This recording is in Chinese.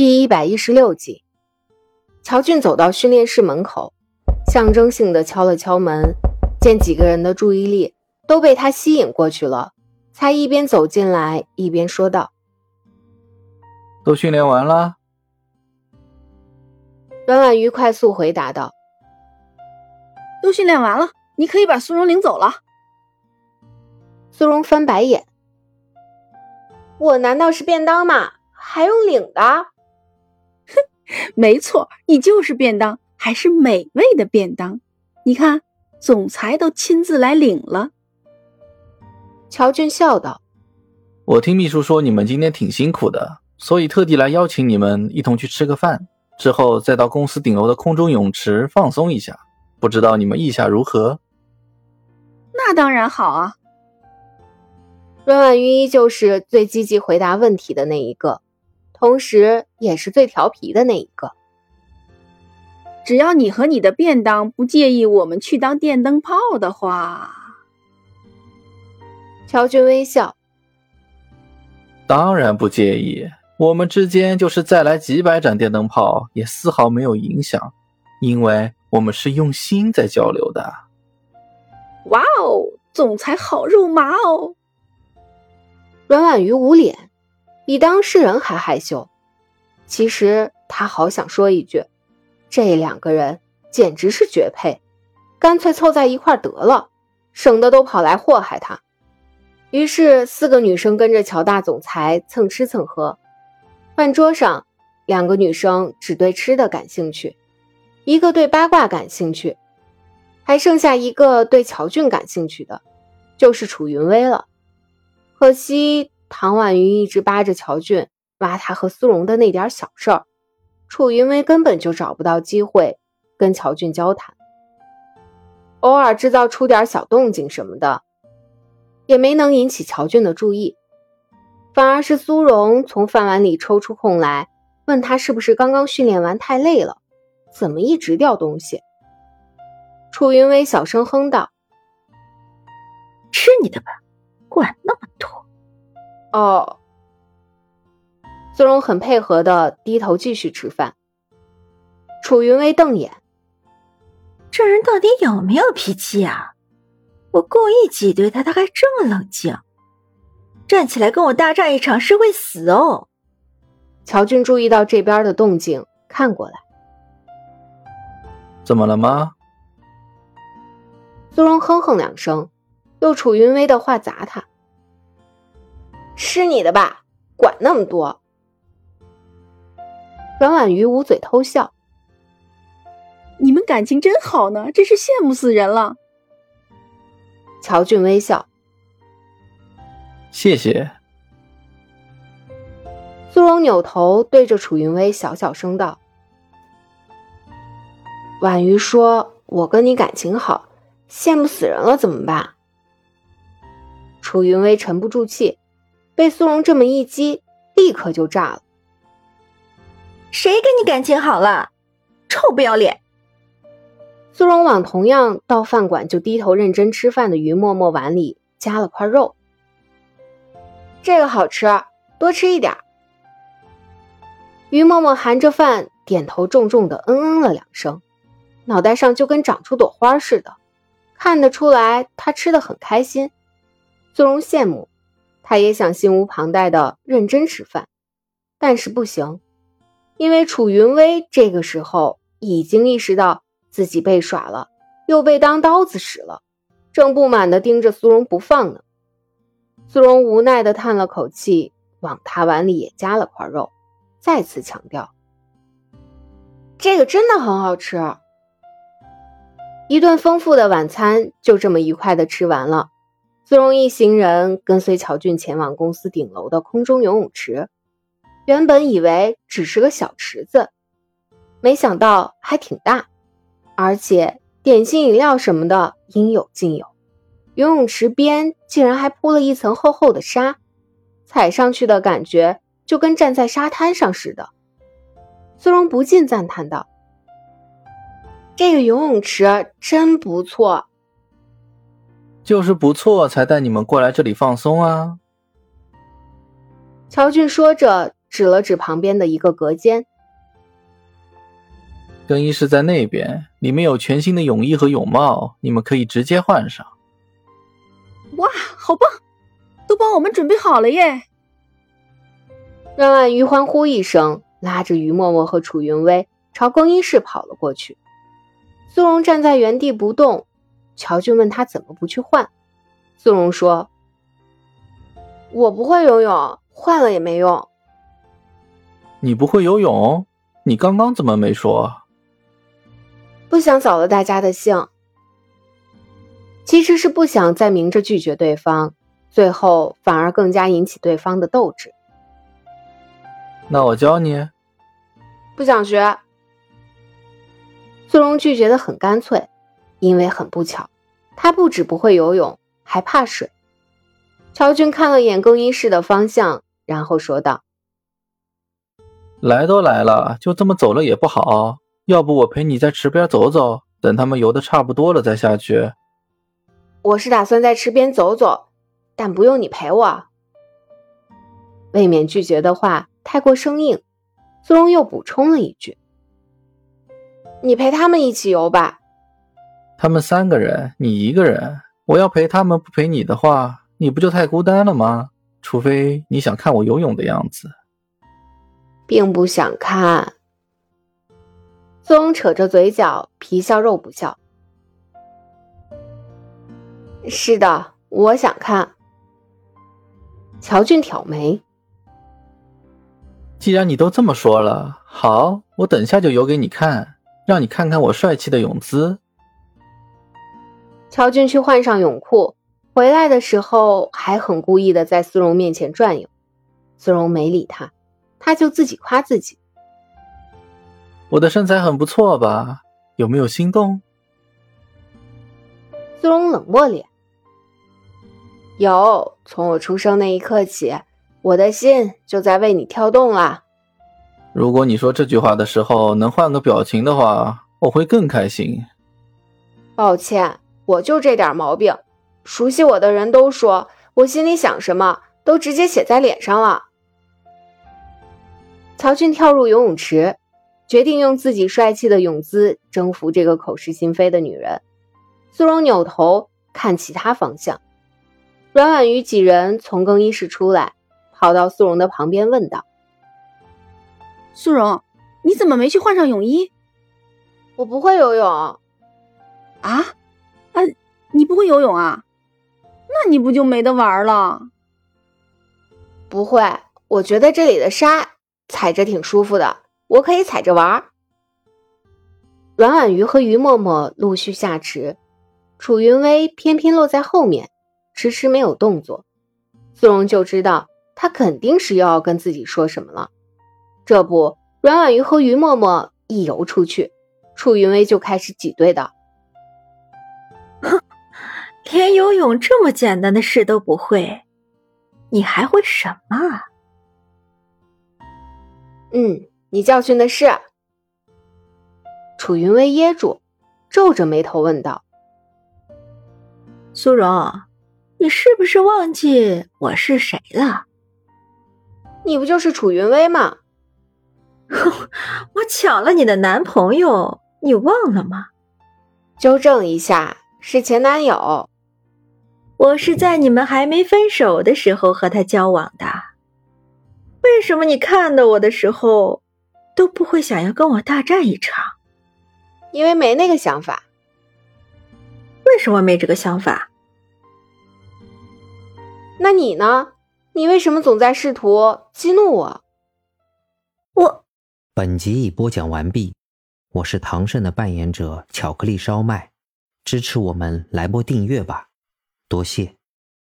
第一百一十六集，乔俊走到训练室门口，象征性的敲了敲门，见几个人的注意力都被他吸引过去了，才一边走进来一边说道：“都训练完了。”阮婉瑜快速回答道：“都训练完了，你可以把苏荣领走了。”苏荣翻白眼：“我难道是便当吗？还用领的？”没错，你就是便当，还是美味的便当。你看，总裁都亲自来领了。乔俊笑道：“我听秘书说你们今天挺辛苦的，所以特地来邀请你们一同去吃个饭，之后再到公司顶楼的空中泳池放松一下。不知道你们意下如何？”那当然好啊。阮婉瑜依旧是最积极回答问题的那一个。同时，也是最调皮的那一个。只要你和你的便当不介意我们去当电灯泡的话，乔军微笑。当然不介意，我们之间就是再来几百盏电灯泡，也丝毫没有影响，因为我们是用心在交流的。哇哦，总裁好肉麻哦！阮婉瑜捂脸。比当事人还害羞。其实他好想说一句：“这两个人简直是绝配，干脆凑在一块得了，省得都跑来祸害他。”于是四个女生跟着乔大总裁蹭吃蹭喝。饭桌上，两个女生只对吃的感兴趣，一个对八卦感兴趣，还剩下一个对乔俊感兴趣的，就是楚云薇了。可惜。唐婉瑜一直扒着乔俊，挖他和苏荣的那点小事儿，楚云薇根本就找不到机会跟乔俊交谈，偶尔制造出点小动静什么的，也没能引起乔俊的注意，反而是苏荣从饭碗里抽出空来，问他是不是刚刚训练完太累了，怎么一直掉东西。楚云薇小声哼道：“吃你的吧，”哦，苏荣很配合的低头继续吃饭。楚云薇瞪眼：“这人到底有没有脾气啊？我故意挤兑他，他还这么冷静，站起来跟我大战一场是会死哦。”乔俊注意到这边的动静，看过来：“怎么了吗？”苏荣哼哼两声，用楚云薇的话砸他。吃你的吧，管那么多。阮婉瑜捂嘴偷笑：“你们感情真好呢，真是羡慕死人了。”乔俊微笑：“谢谢。”苏荣扭头对着楚云薇小小声道：“婉瑜说我跟你感情好，羡慕死人了，怎么办？”楚云薇沉不住气。被苏荣这么一激，立刻就炸了。谁跟你感情好了？臭不要脸！苏荣往同样到饭馆就低头认真吃饭的于默默碗里夹了块肉。这个好吃，多吃一点。于默默含着饭，点头重重的嗯嗯了两声，脑袋上就跟长出朵花似的，看得出来他吃的很开心。苏荣羡慕。他也想心无旁贷的认真吃饭，但是不行，因为楚云薇这个时候已经意识到自己被耍了，又被当刀子使了，正不满的盯着苏荣不放呢。苏荣无奈的叹了口气，往他碗里也加了块肉，再次强调：“这个真的很好吃。”一顿丰富的晚餐就这么愉快的吃完了。苏荣一行人跟随乔俊前往公司顶楼的空中游泳池，原本以为只是个小池子，没想到还挺大，而且点心饮料什么的应有尽有。游泳池边竟然还铺了一层厚厚的沙，踩上去的感觉就跟站在沙滩上似的。苏荣不禁赞叹道：“这个游泳池真不错。”就是不错，才带你们过来这里放松啊。乔俊说着，指了指旁边的一个隔间。更衣室在那边，里面有全新的泳衣和泳帽，你们可以直接换上。哇，好棒！都帮我们准备好了耶！阮婉瑜欢呼一声，拉着于默默和楚云薇朝更衣室跑了过去。苏荣站在原地不动，乔俊问他怎么不去换。苏荣说：“我不会游泳，换了也没用。”你不会游泳？你刚刚怎么没说？不想扫了大家的兴，其实是不想再明着拒绝对方，最后反而更加引起对方的斗志。那我教你。不想学。苏荣拒绝的很干脆，因为很不巧，他不止不会游泳，还怕水。乔军看了眼更衣室的方向，然后说道：“来都来了，就这么走了也不好。”要不我陪你在池边走走，等他们游的差不多了再下去。我是打算在池边走走，但不用你陪我。未免拒绝的话太过生硬，苏荣又补充了一句：“你陪他们一起游吧。”他们三个人，你一个人，我要陪他们不陪你的话，你不就太孤单了吗？除非你想看我游泳的样子，并不想看。苏荣扯着嘴角，皮笑肉不笑。是的，我想看。乔俊挑眉。既然你都这么说了，好，我等下就游给你看，让你看看我帅气的泳姿。乔俊去换上泳裤，回来的时候还很故意的在苏荣面前转悠。苏荣没理他，他就自己夸自己。我的身材很不错吧？有没有心动？苏荣冷漠脸。有，从我出生那一刻起，我的心就在为你跳动了。如果你说这句话的时候能换个表情的话，我会更开心。抱歉，我就这点毛病。熟悉我的人都说，我心里想什么都直接写在脸上了。曹俊跳入游泳池。决定用自己帅气的泳姿征服这个口是心非的女人。苏荣扭头看其他方向，阮婉瑜几人从更衣室出来，跑到苏荣的旁边问道：“苏荣，你怎么没去换上泳衣？”“我不会游泳。”“啊？你不会游泳啊？那你不就没得玩了？”“不会，我觉得这里的沙踩着挺舒服的。”我可以踩着玩。阮婉瑜和于默默陆续下池，楚云薇偏偏落在后面，迟迟没有动作。苏荣就知道他肯定是又要跟自己说什么了。这不，阮婉瑜和于默默一游出去，楚云薇就开始挤兑道：“，连游泳这么简单的事都不会，你还会什么？”嗯。你教训的是？楚云薇噎住，皱着眉头问道：“苏荣，你是不是忘记我是谁了？你不就是楚云薇吗？哼，我抢了你的男朋友，你忘了吗？纠正一下，是前男友。我是在你们还没分手的时候和他交往的。为什么你看到我的时候？”都不会想要跟我大战一场，因为没那个想法。为什么没这个想法？那你呢？你为什么总在试图激怒我？我本集已播讲完毕，我是唐胜的扮演者巧克力烧麦，支持我们来波订阅吧，多谢。